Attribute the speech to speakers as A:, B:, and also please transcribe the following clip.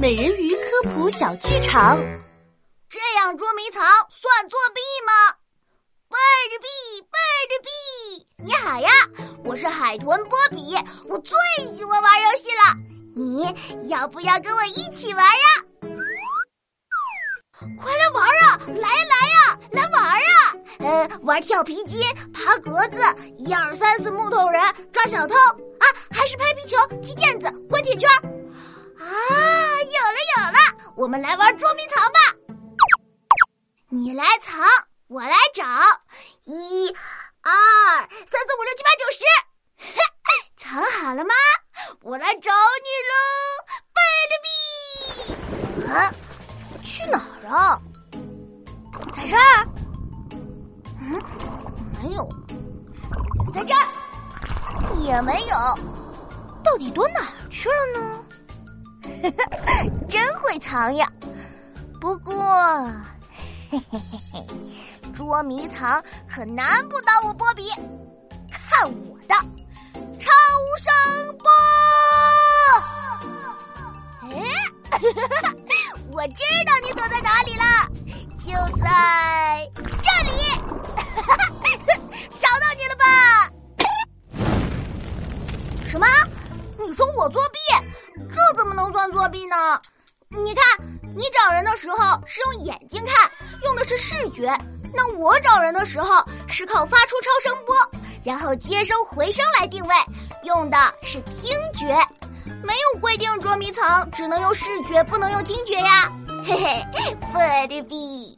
A: 美人鱼科普小剧场。
B: 这样捉迷藏算作弊吗？背着币，背着币。你好呀，我是海豚波比，我最喜欢玩游戏了。你要不要跟我一起玩呀？快来玩啊！来呀来呀，来玩啊！呃，玩跳皮筋、爬格子、一二三四木头人、抓小偷啊，还是拍皮球、踢毽子、滚铁圈！我们来玩捉迷藏吧！你来藏，我来找，一、二、三四五六七八九十，藏好了吗？我来找你喽，贝勒比！啊，去哪儿啊？在这儿？嗯，没有，在这儿也没有，到底躲哪儿去了呢？真会藏呀！不过，嘿嘿嘿嘿，捉迷藏可难不倒我波比，看我的超声波！哎，我知道你躲在哪里了，就在这里！找到你了吧？什么？你说我作弊？作弊呢？你看，你找人的时候是用眼睛看，用的是视觉；那我找人的时候是靠发出超声波，然后接收回声来定位，用的是听觉。没有规定捉迷藏只能用视觉，不能用听觉呀。嘿嘿，我的币。